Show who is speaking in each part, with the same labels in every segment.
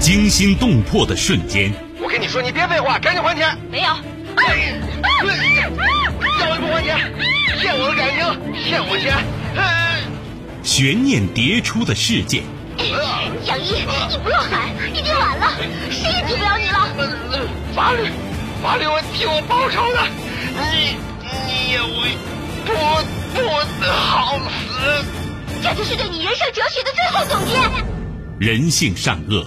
Speaker 1: 惊心动魄的瞬间。
Speaker 2: 我跟你说，你别废话，赶紧还钱。
Speaker 3: 没有。
Speaker 2: 要你不还钱，骗我的感情，骗我钱。
Speaker 1: 悬念迭出的事件。
Speaker 3: 杨一，你不要喊，已经晚了，谁也救不了你了。
Speaker 2: 法律，法律会替我报仇的。你，你也会不不好死。
Speaker 3: 这就是对你人生哲学的最后总结。
Speaker 1: 人性善恶，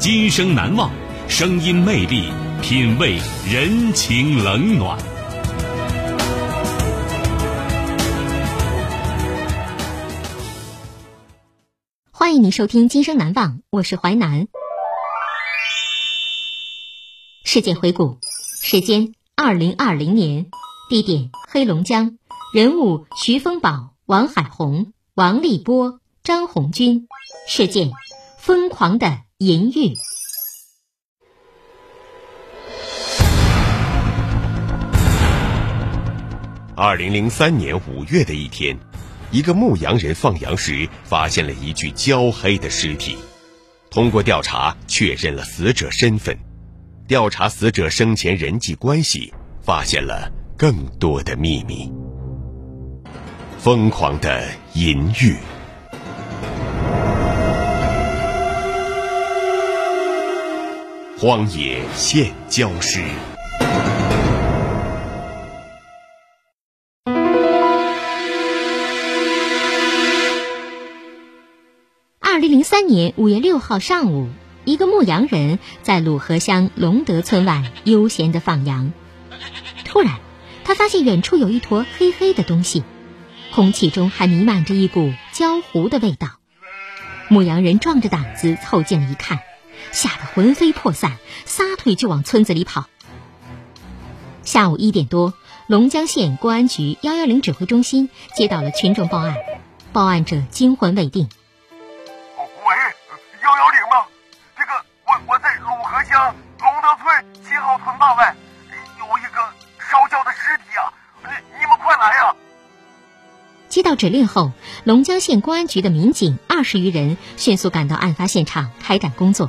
Speaker 1: 今生难忘，声音魅力，品味人情冷暖。
Speaker 4: 欢迎您收听《今生难忘》，我是淮南。事件回顾：时间二零二零年，地点黑龙江，人物徐丰宝、王海红、王立波、张红军，事件疯狂的淫欲。
Speaker 5: 二零零三年五月的一天。一个牧羊人放羊时发现了一具焦黑的尸体，通过调查确认了死者身份，调查死者生前人际关系，发现了更多的秘密。疯狂的淫欲，荒野现焦尸。
Speaker 4: 二零零三年五月六号上午，一个牧羊人在鲁河乡龙德村外悠闲的放羊。突然，他发现远处有一坨黑黑的东西，空气中还弥漫着一股焦糊的味道。牧羊人壮着胆子凑近了一看，吓得魂飞魄散，撒腿就往村子里跑。下午一点多，龙江县公安局幺幺零指挥中心接到了群众报案，报案者惊魂未定。
Speaker 2: 喂，幺幺零吗？这个我我在鲁河乡龙德村七号屯坝外，有一个烧焦的尸体啊！你们快来呀
Speaker 4: 接到指令后，龙江县公安局的民警二十余人迅速赶到案发现场开展工作。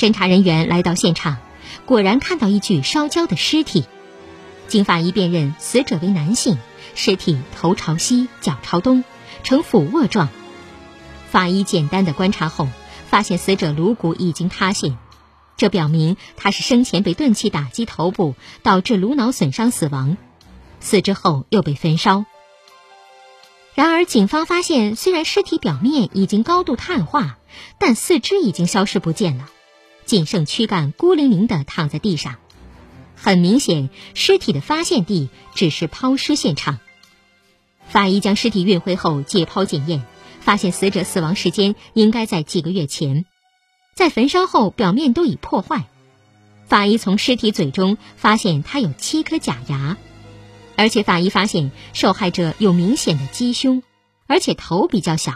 Speaker 4: 侦查人员来到现场，果然看到一具烧焦的尸体。经法医辨认，死者为男性，尸体头朝西，脚朝东，呈俯卧状。法医简单的观察后，发现死者颅骨已经塌陷，这表明他是生前被钝器打击头部，导致颅脑损伤死亡。死之后又被焚烧。然而，警方发现，虽然尸体表面已经高度碳化，但四肢已经消失不见了，仅剩躯干孤零零地躺在地上。很明显，尸体的发现地只是抛尸现场。法医将尸体运回后解剖检验，发现死者死亡时间应该在几个月前，在焚烧后表面都已破坏。法医从尸体嘴中发现他有七颗假牙。而且法医发现受害者有明显的鸡胸，而且头比较小。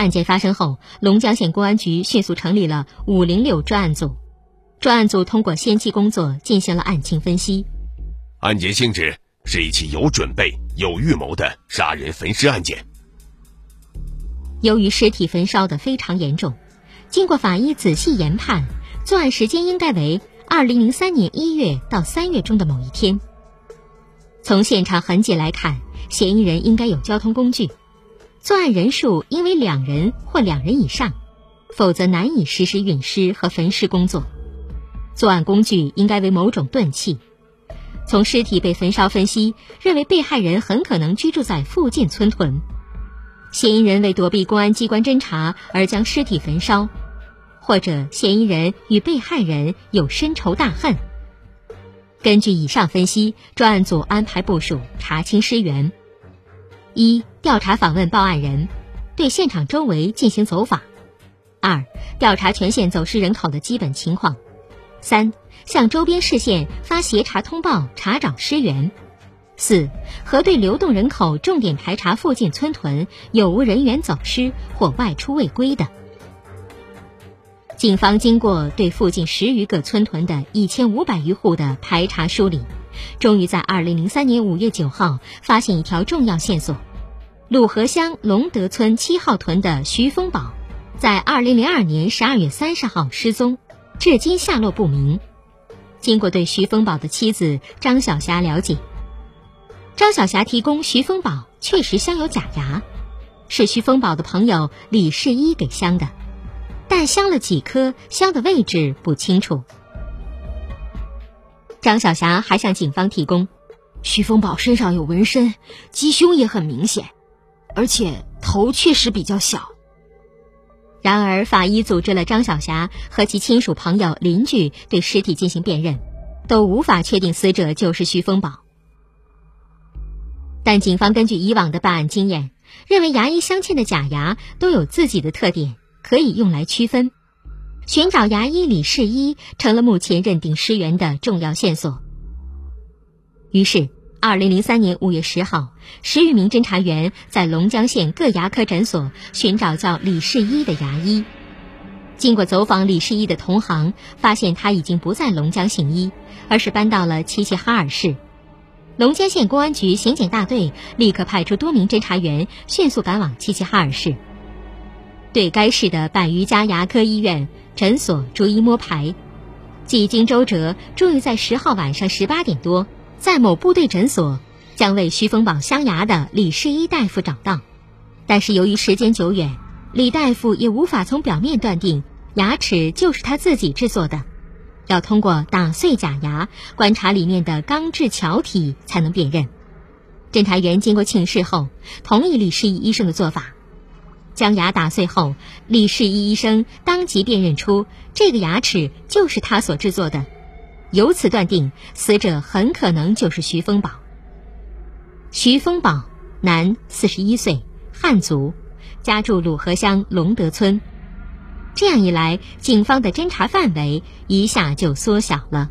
Speaker 4: 案件发生后，龙江县公安局迅速成立了五零六专案组，专案组通过先期工作进行了案情分析。
Speaker 5: 案件性质是一起有准备、有预谋的杀人焚尸案件。
Speaker 4: 由于尸体焚烧的非常严重，经过法医仔细研判，作案时间应该为二零零三年一月到三月中的某一天。从现场痕迹来看，嫌疑人应该有交通工具，作案人数应为两人或两人以上，否则难以实施运尸和焚尸工作。作案工具应该为某种钝器。从尸体被焚烧分析，认为被害人很可能居住在附近村屯。嫌疑人为躲避公安机关侦查而将尸体焚烧，或者嫌疑人与被害人有深仇大恨。根据以上分析，专案组安排部署查清尸源：一、调查访问报案人，对现场周围进行走访，二、调查全县走失人口的基本情况；三、向周边市县发协查通报，查找失源；四、核对流动人口，重点排查附近村屯有无人员走失或外出未归的。警方经过对附近十余个村屯的一千五百余户的排查梳理，终于在二零零三年五月九号发现一条重要线索：鲁河乡龙德村七号屯的徐丰宝。在二零零二年十二月三十号失踪，至今下落不明。经过对徐丰宝的妻子张小霞了解，张小霞提供徐丰宝确实镶有假牙，是徐丰宝的朋友李世一给镶的，但镶了几颗，镶的位置不清楚。张小霞还向警方提供，
Speaker 6: 徐峰宝身上有纹身，鸡胸也很明显，而且头确实比较小。
Speaker 4: 然而，法医组织了张小霞和其亲属、朋友、邻居对尸体进行辨认，都无法确定死者就是徐丰宝。但警方根据以往的办案经验，认为牙医镶嵌的假牙都有自己的特点，可以用来区分。寻找牙医李世一成了目前认定尸源的重要线索。于是。二零零三年五月十号，十余名侦查员在龙江县各牙科诊所寻找叫李世一的牙医。经过走访李世一的同行，发现他已经不在龙江行医，而是搬到了齐齐哈尔市。龙江县公安局刑警大队立刻派出多名侦查员，迅速赶往齐齐哈尔市，对该市的百余家牙科医院、诊所逐一摸排。几经周折，终于在十号晚上十八点多。在某部队诊所，将为徐丰宝镶牙的李世一大夫找到，但是由于时间久远，李大夫也无法从表面断定牙齿就是他自己制作的，要通过打碎假牙，观察里面的钢制桥体才能辨认。侦查员经过请示后，同意李世一医生的做法，将牙打碎后，李世一医生当即辨认出这个牙齿就是他所制作的。由此断定，死者很可能就是徐丰宝。徐丰宝，男，四十一岁，汉族，家住鲁河乡龙德村。这样一来，警方的侦查范围一下就缩小了。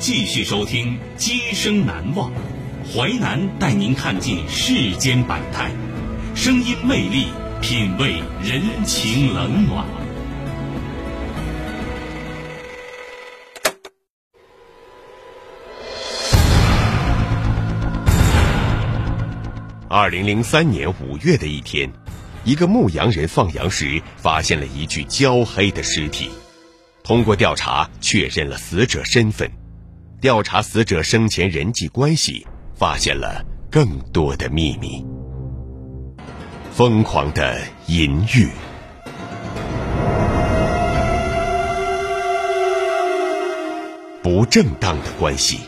Speaker 1: 继续收听《今生难忘》，淮南带您看尽世间百态，声音魅力，品味人情冷暖。
Speaker 5: 二零零三年五月的一天，一个牧羊人放羊时发现了一具焦黑的尸体。通过调查确认了死者身份，调查死者生前人际关系，发现了更多的秘密。疯狂的淫欲，不正当的关系。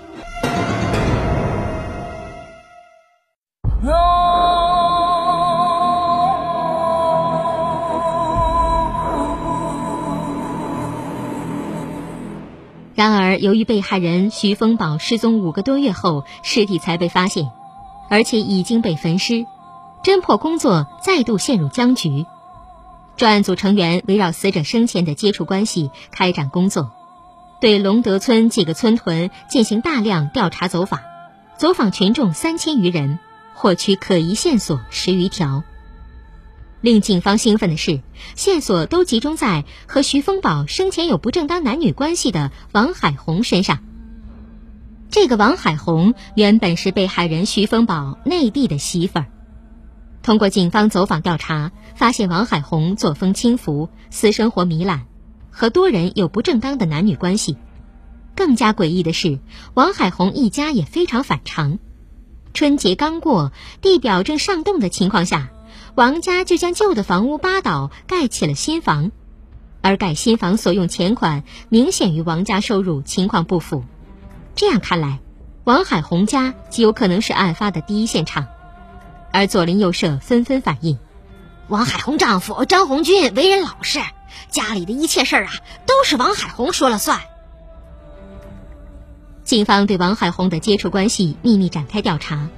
Speaker 4: 然而，由于被害人徐丰宝失踪五个多月后，尸体才被发现，而且已经被焚尸，侦破工作再度陷入僵局。专案组成员围绕死者生前的接触关系开展工作，对龙德村几个村屯进行大量调查走访，走访群众三千余人，获取可疑线索十余条。令警方兴奋的是，线索都集中在和徐丰宝生前有不正当男女关系的王海红身上。这个王海红原本是被害人徐丰宝内地的媳妇儿。通过警方走访调查，发现王海红作风轻浮，私生活糜烂，和多人有不正当的男女关系。更加诡异的是，王海红一家也非常反常。春节刚过，地表正上冻的情况下，王家就将旧的房屋扒倒，盖起了新房。而盖新房所用钱款明显与王家收入情况不符。这样看来，王海红家极有可能是案发的第一现场。而左邻右舍纷纷反映，
Speaker 6: 王海红丈夫张红军为人老实，家里的一切事儿啊都是王海红说了算。
Speaker 4: 警方对王海红的接触关系秘密展开调查，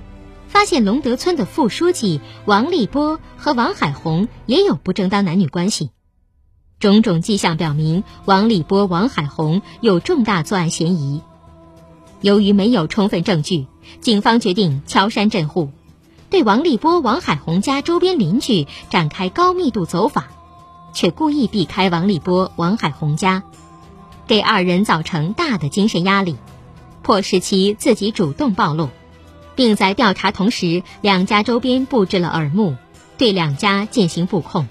Speaker 4: 发现龙德村的副书记王立波和王海红也有不正当男女关系。种种迹象表明，王立波、王海红有重大作案嫌疑。由于没有充分证据，警方决定敲山震户，对王立波、王海红家周边邻居展开高密度走访，却故意避开王立波、王海红家，给二人造成大的精神压力。迫使其自己主动暴露，并在调查同时，两家周边布置了耳目，对两家进行布控。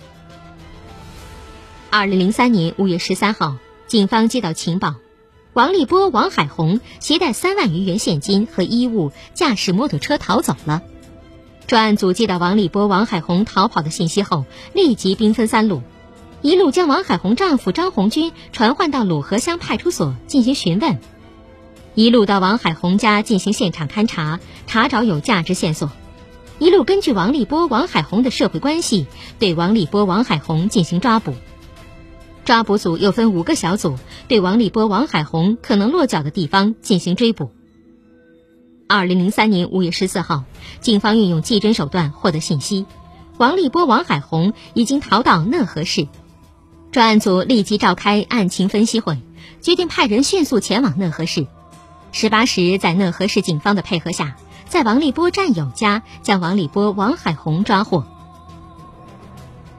Speaker 4: 二零零三年五月十三号，警方接到情报，王立波、王海红携带三万余元现金和衣物，驾驶摩托车逃走了。专案组接到王立波、王海红逃跑的信息后，立即兵分三路，一路将王海红丈夫张红军传唤到鲁河乡派出所进行询问。一路到王海红家进行现场勘查，查找有价值线索；一路根据王立波、王海红的社会关系，对王立波、王海红进行抓捕。抓捕组又分五个小组，对王立波、王海红可能落脚的地方进行追捕。二零零三年五月十四号，警方运用技侦手段获得信息，王立波、王海红已经逃到讷河市。专案组立即召开案情分析会，决定派人迅速前往讷河市。十八时，在讷河市警方的配合下，在王立波战友家将王立波、王海红抓获。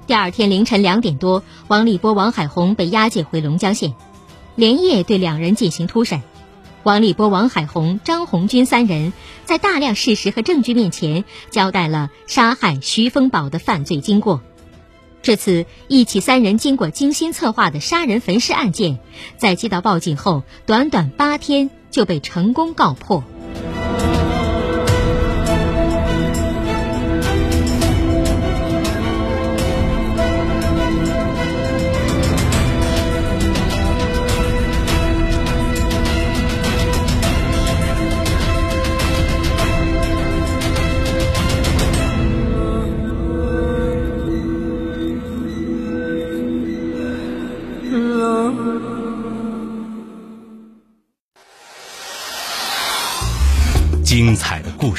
Speaker 4: 第二天凌晨两点多，王立波、王海红被押解回龙江县，连夜对两人进行突审。王立波、王海红、张红军三人在大量事实和证据面前，交代了杀害徐丰宝的犯罪经过。至此，一起三人经过精心策划的杀人焚尸案件，在接到报警后，短短八天。就被成功告破。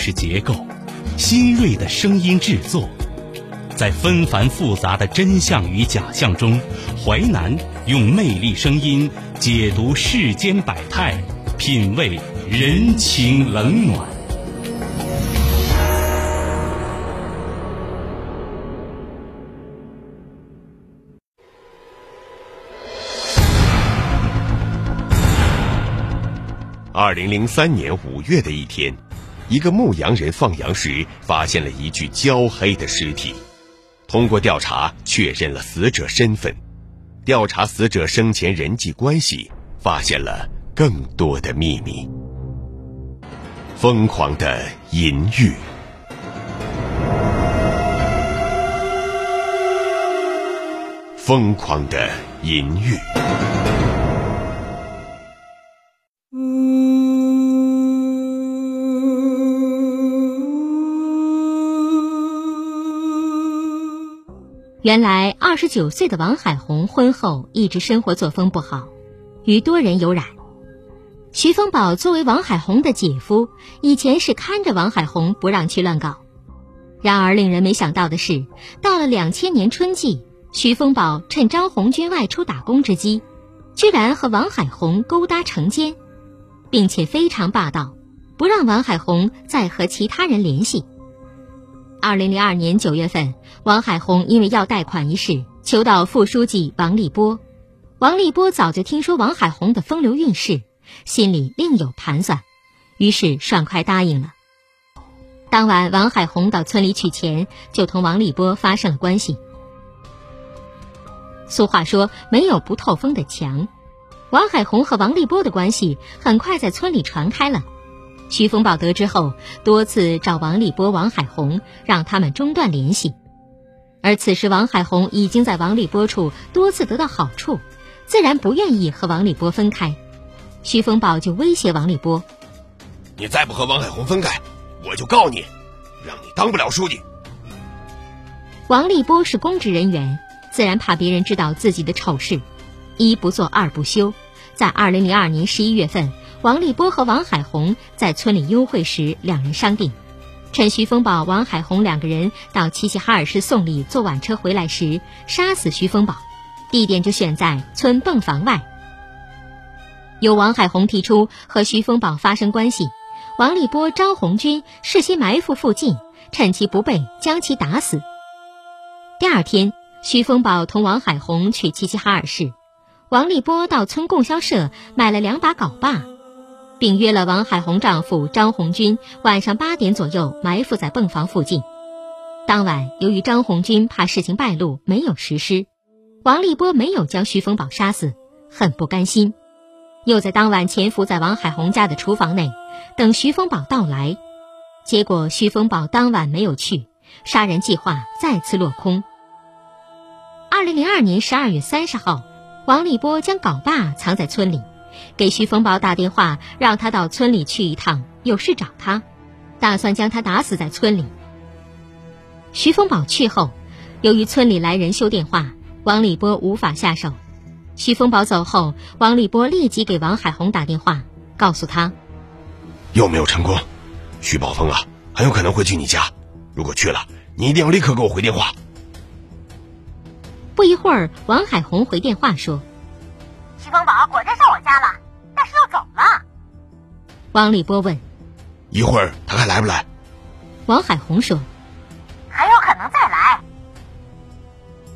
Speaker 1: 是结构，新锐的声音制作，在纷繁复杂的真相与假象中，淮南用魅力声音解读世间百态，品味人情冷暖。
Speaker 5: 二零零三年五月的一天，一个牧羊人放羊时发现了一具焦黑的尸体。通过调查，确认了死者身份。调查死者生前人际关系，发现了更多的秘密。疯狂的淫欲，疯狂的淫欲。
Speaker 4: 原来，二十九岁的王海红婚后一直生活作风不好，与多人有染。徐丰宝作为王海红的姐夫，以前是看着王海红不让去乱搞。然而，令人没想到的是，到了两千年春季，徐丰宝趁张红军外出打工之机，居然和王海红勾搭成奸，并且非常霸道，不让王海红再和其他人联系。二零零二年九月份，王海红因为要贷款一事，求到副书记王立波。王立波早就听说王海红的风流韵事，心里另有盘算，于是爽快答应了。当晚，王海红到村里取钱，就同王立波发生了关系。俗话说，没有不透风的墙。王海红和王立波的关系很快在村里传开了。徐丰宝得知后，多次找王立波、王海红，让他们中断联系。而此时，王海红已经在王立波处多次得到好处，自然不愿意和王立波分开。徐丰宝就威胁王立波：“
Speaker 5: 你再不和王海红分开，我就告你，让你当不了书记。”
Speaker 4: 王立波是公职人员，自然怕别人知道自己的丑事，一不做二不休。在二零零二年十一月份。王立波和王海红在村里幽会时，两人商定，趁徐风宝、王海红两个人到齐齐哈尔市送礼坐晚车回来时，杀死徐风宝。地点就选在村泵房外。由王海红提出和徐风宝发生关系，王立波、张红军事先埋伏附近，趁其不备将其打死。第二天，徐风宝同王海红去齐齐哈尔市，王立波到村供销社买了两把镐把。并约了王海红丈夫张红军晚上八点左右埋伏在泵房附近。当晚，由于张红军怕事情败露，没有实施，王立波没有将徐丰宝杀死，很不甘心，又在当晚潜伏在王海红家的厨房内，等徐丰宝到来。结果，徐丰宝当晚没有去，杀人计划再次落空。二零零二年十二月三十号，王立波将镐把藏在村里。给徐丰宝打电话，让他到村里去一趟，有事找他，打算将他打死在村里。徐丰宝去后，由于村里来人修电话，王立波无法下手。徐丰宝走后，王立波立即给王海红打电话，告诉他：
Speaker 5: 又没有成功，徐宝峰啊，很有可能会去你家。如果去了，你一定要立刻给我回电话。
Speaker 4: 不一会儿，王海红回电话说。
Speaker 3: 徐丰宝
Speaker 4: 王立波问：“
Speaker 5: 一会儿他还来不来？”
Speaker 4: 王海红说：“
Speaker 3: 很有可能再来。”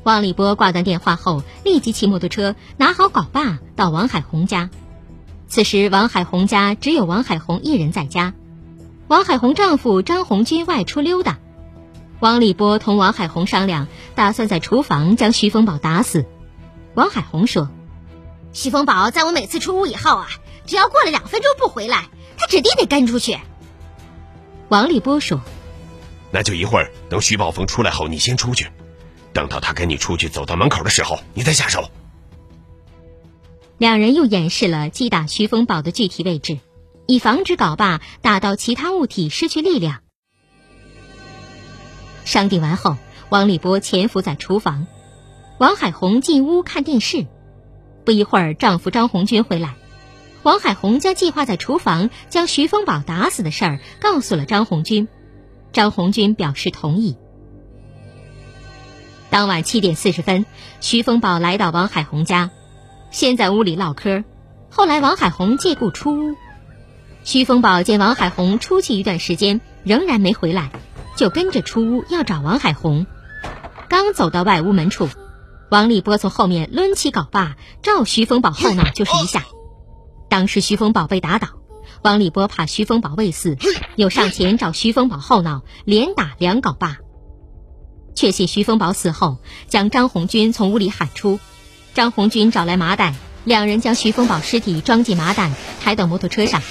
Speaker 4: 王立波挂断电话后，立即骑摩托车拿好镐把到王海红家。此时，王海红家只有王海红一人在家，王海红丈夫张红军外出溜达。王立波同王海红商量，打算在厨房将徐丰宝打死。王海红说。
Speaker 6: 徐丰宝在我每次出屋以后啊，只要过了两分钟不回来，他指定得跟出去。
Speaker 4: 王立波说：“
Speaker 5: 那就一会儿等徐宝峰出来后，你先出去，等到他跟你出去走到门口的时候，你再下手。”
Speaker 4: 两人又演示了击打徐风宝的具体位置，以防止镐把打到其他物体失去力量。商定完后，王立波潜伏在厨房，王海红进屋看电视。不一会儿，丈夫张红军回来，王海红将计划在厨房将徐丰宝打死的事儿告诉了张红军，张红军表示同意。当晚七点四十分，徐丰宝来到王海红家，先在屋里唠嗑，后来王海红借故出屋，徐丰宝见王海红出去一段时间仍然没回来，就跟着出屋要找王海红，刚走到外屋门处。王立波从后面抡起镐把，照徐丰宝后脑就是一下。当时徐丰宝被打倒，王立波怕徐丰宝未死，又上前找徐丰宝后脑连打两镐把。确信徐丰宝死后，将张红军从屋里喊出。张红军找来麻袋，两人将徐丰宝尸体装进麻袋，抬到摩托车上。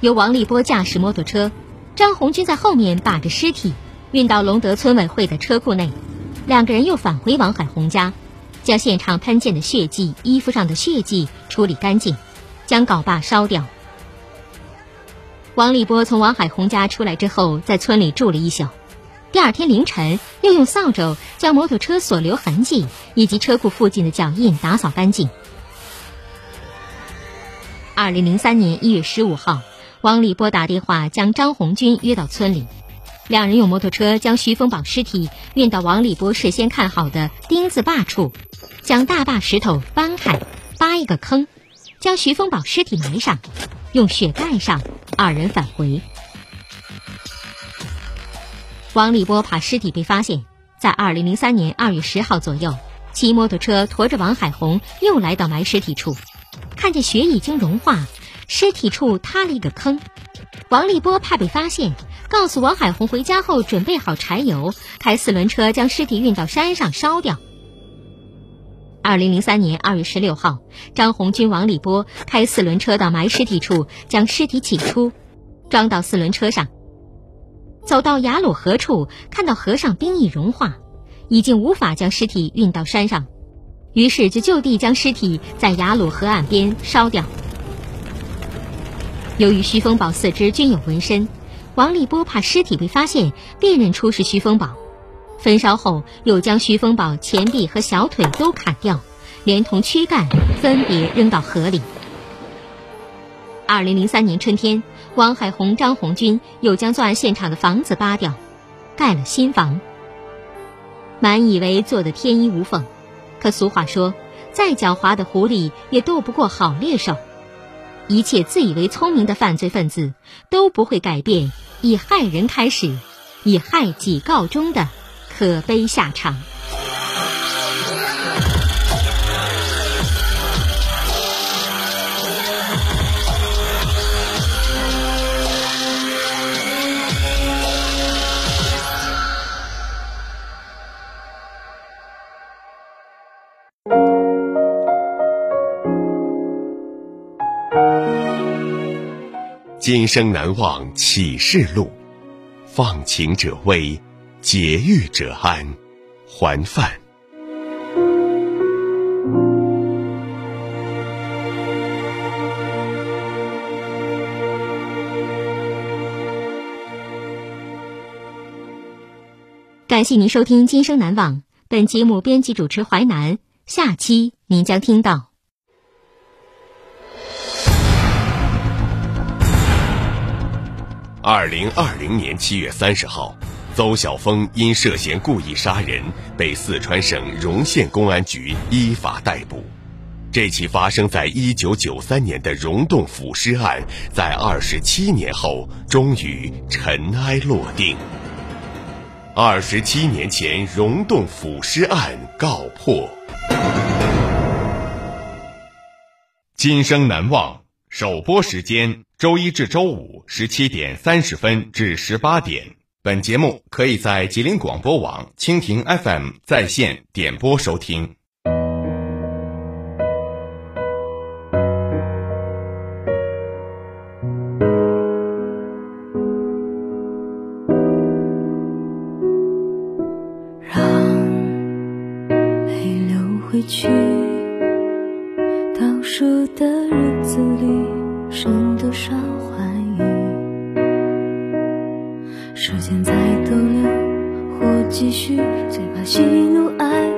Speaker 4: 由王立波驾驶摩托车，张红军在后面把着尸体运到龙德村委会的车库内。两个人又返回王海红家，将现场喷溅的血迹、衣服上的血迹处理干净，将镐把烧掉。王立波从王海红家出来之后，在村里住了一宿。第二天凌晨，又用扫帚将摩托车所留痕迹以及车库附近的脚印打扫干净。二零零三年一月十五号，王立波打电话将张红军约到村里。两人用摩托车将徐丰宝尸体运到王立波事先看好的钉子坝处，将大坝石头搬开，扒一个坑，将徐丰宝尸体埋上，用雪盖上。二人返回。王立波怕尸体被发现，在二零零三年二月十号左右，骑摩托车驮着王海红又来到埋尸体处，看见雪已经融化，尸体处塌了一个坑。王立波怕被发现。告诉王海红回家后准备好柴油，开四轮车将尸体运到山上烧掉。二零零三年二月十六号，张红军、王立波开四轮车到埋尸体处，将尸体起出，装到四轮车上。走到雅鲁河处，看到河上冰已融化，已经无法将尸体运到山上，于是就就地将尸体在雅鲁河岸边烧掉。由于徐丰宝四肢均有纹身，王立波怕尸体被发现，辨认出是徐丰宝。焚烧后，又将徐丰宝前臂和小腿都砍掉，连同躯干分别扔到河里。二零零三年春天，王海红、张红军又将作案现场的房子扒掉，盖了新房。满以为做得天衣无缝，可俗话说，再狡猾的狐狸也斗不过好猎手。一切自以为聪明的犯罪分子都不会改变以害人开始，以害己告终的。可悲下场。
Speaker 5: 今生难忘启示录，放情者危。劫狱者安，还饭。
Speaker 4: 感谢您收听《今生难忘》，本节目编辑主持淮南。下期您将听到：
Speaker 5: 二零二零年七月三十号。邹晓峰因涉嫌故意杀人，被四川省荣县公安局依法逮捕。这起发生在一九九三年的溶洞腐尸案，在二十七年后终于尘埃落定。二十七年前，溶洞腐尸案告破。
Speaker 1: 今生难忘首播时间：周一至周五十七点三十分至十八点。本节目可以在吉林广播网、蜻蜓 FM 在线点播收听。
Speaker 7: 继续，最怕喜怒哀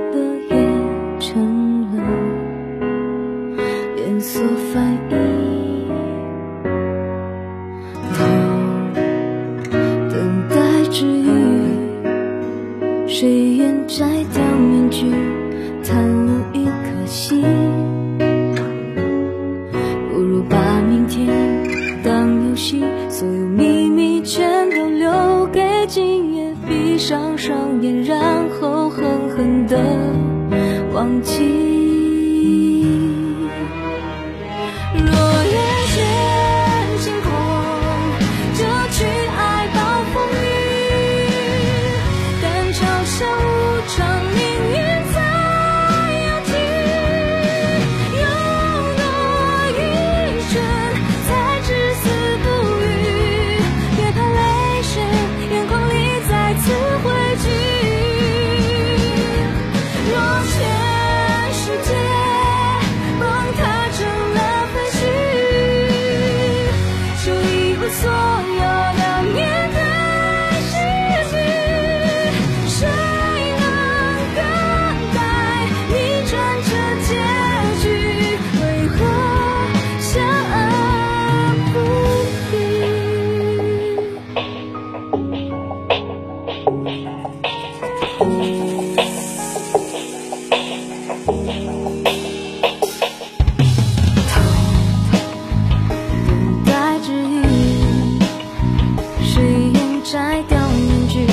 Speaker 7: 摘掉面具，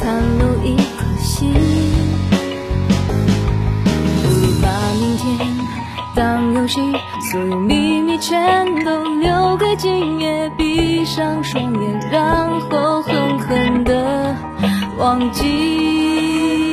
Speaker 7: 袒露一颗心，不把明天当游戏，所有秘密全都留给今夜，闭上双眼，然后狠狠的忘记。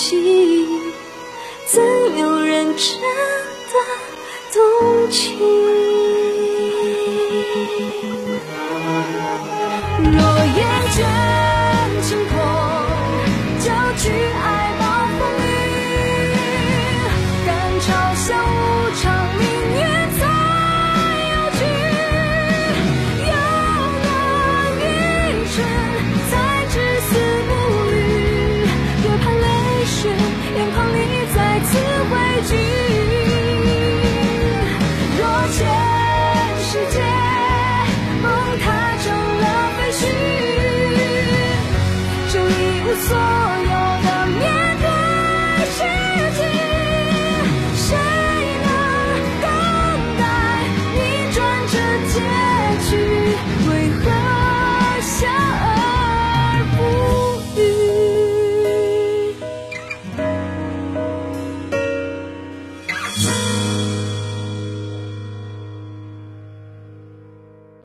Speaker 7: 心怎有人真的动情？若眼角